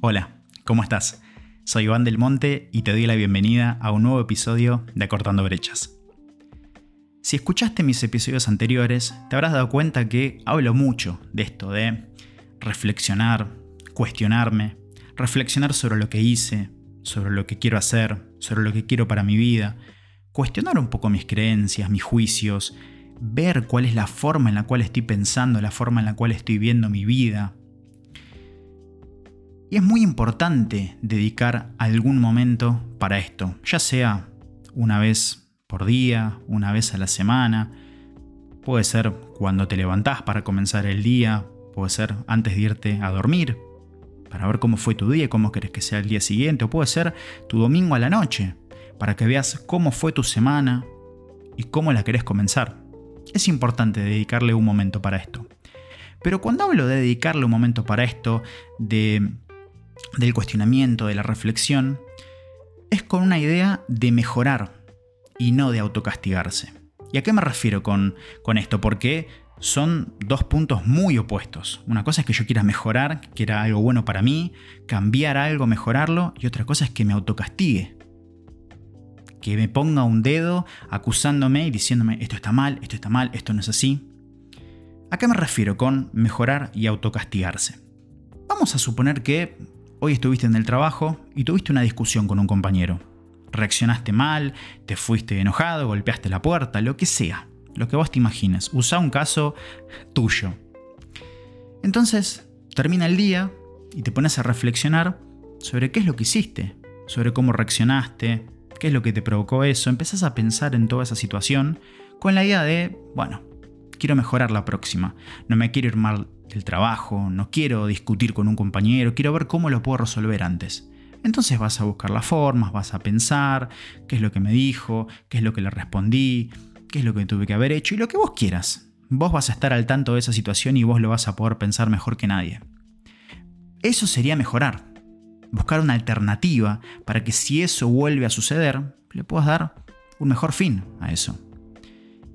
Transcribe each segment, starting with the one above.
Hola, ¿cómo estás? Soy Iván del Monte y te doy la bienvenida a un nuevo episodio de Acortando Brechas. Si escuchaste mis episodios anteriores, te habrás dado cuenta que hablo mucho de esto de reflexionar, cuestionarme, reflexionar sobre lo que hice, sobre lo que quiero hacer, sobre lo que quiero para mi vida, cuestionar un poco mis creencias, mis juicios, ver cuál es la forma en la cual estoy pensando, la forma en la cual estoy viendo mi vida. Y es muy importante dedicar algún momento para esto, ya sea una vez por día, una vez a la semana, puede ser cuando te levantás para comenzar el día, puede ser antes de irte a dormir, para ver cómo fue tu día, cómo querés que sea el día siguiente, o puede ser tu domingo a la noche, para que veas cómo fue tu semana y cómo la querés comenzar. Es importante dedicarle un momento para esto. Pero cuando hablo de dedicarle un momento para esto, de, del cuestionamiento, de la reflexión, es con una idea de mejorar y no de autocastigarse. ¿Y a qué me refiero con, con esto? Porque son dos puntos muy opuestos. Una cosa es que yo quiera mejorar, que era algo bueno para mí, cambiar algo, mejorarlo, y otra cosa es que me autocastigue que me ponga un dedo acusándome y diciéndome esto está mal, esto está mal, esto no es así. ¿A qué me refiero con mejorar y autocastigarse? Vamos a suponer que hoy estuviste en el trabajo y tuviste una discusión con un compañero. Reaccionaste mal, te fuiste enojado, golpeaste la puerta, lo que sea, lo que vos te imagines. Usa un caso tuyo. Entonces, termina el día y te pones a reflexionar sobre qué es lo que hiciste, sobre cómo reaccionaste, qué es lo que te provocó eso, empezás a pensar en toda esa situación con la idea de, bueno, quiero mejorar la próxima, no me quiero ir mal del trabajo, no quiero discutir con un compañero, quiero ver cómo lo puedo resolver antes. Entonces vas a buscar las formas, vas a pensar qué es lo que me dijo, qué es lo que le respondí, qué es lo que tuve que haber hecho y lo que vos quieras. Vos vas a estar al tanto de esa situación y vos lo vas a poder pensar mejor que nadie. Eso sería mejorar buscar una alternativa para que si eso vuelve a suceder, le puedas dar un mejor fin a eso.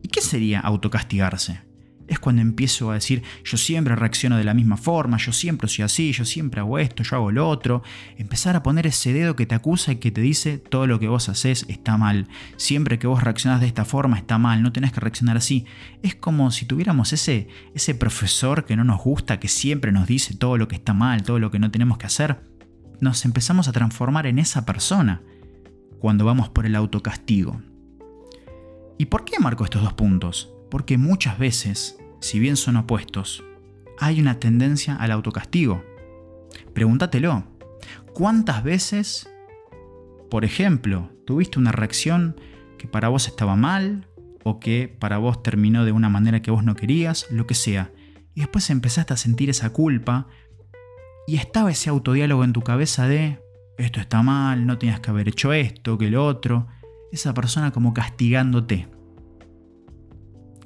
¿Y qué sería autocastigarse? Es cuando empiezo a decir, yo siempre reacciono de la misma forma, yo siempre soy así, yo siempre hago esto, yo hago lo otro. Empezar a poner ese dedo que te acusa y que te dice todo lo que vos haces está mal. Siempre que vos reaccionás de esta forma está mal, no tenés que reaccionar así. Es como si tuviéramos ese, ese profesor que no nos gusta, que siempre nos dice todo lo que está mal, todo lo que no tenemos que hacer nos empezamos a transformar en esa persona cuando vamos por el autocastigo. ¿Y por qué marco estos dos puntos? Porque muchas veces, si bien son opuestos, hay una tendencia al autocastigo. Pregúntatelo. ¿Cuántas veces, por ejemplo, tuviste una reacción que para vos estaba mal o que para vos terminó de una manera que vos no querías, lo que sea, y después empezaste a sentir esa culpa y estaba ese autodiálogo en tu cabeza de, esto está mal, no tenías que haber hecho esto, que lo otro. Esa persona como castigándote.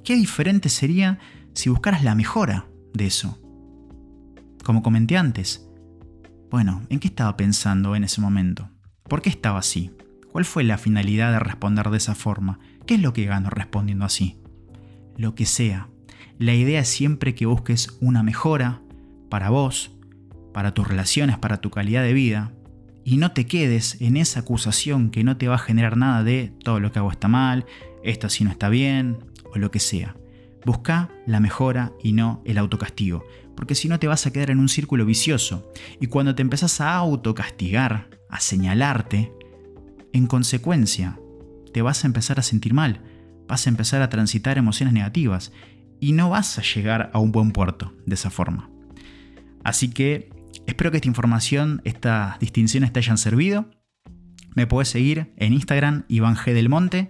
Qué diferente sería si buscaras la mejora de eso. Como comenté antes. Bueno, ¿en qué estaba pensando en ese momento? ¿Por qué estaba así? ¿Cuál fue la finalidad de responder de esa forma? ¿Qué es lo que gano respondiendo así? Lo que sea. La idea es siempre que busques una mejora para vos, para tus relaciones, para tu calidad de vida, y no te quedes en esa acusación que no te va a generar nada de todo lo que hago está mal, esto sí no está bien, o lo que sea. Busca la mejora y no el autocastigo, porque si no te vas a quedar en un círculo vicioso, y cuando te empezás a autocastigar, a señalarte, en consecuencia, te vas a empezar a sentir mal, vas a empezar a transitar emociones negativas, y no vas a llegar a un buen puerto de esa forma. Así que Espero que esta información, estas distinciones te hayan servido. Me puedes seguir en Instagram, Iván G. del Monte.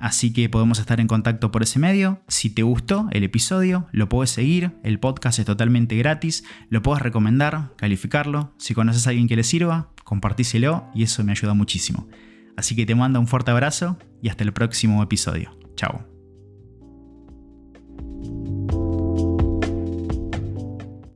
Así que podemos estar en contacto por ese medio. Si te gustó el episodio, lo puedes seguir. El podcast es totalmente gratis. Lo puedes recomendar, calificarlo. Si conoces a alguien que le sirva, compartíselo y eso me ayuda muchísimo. Así que te mando un fuerte abrazo y hasta el próximo episodio. Chao.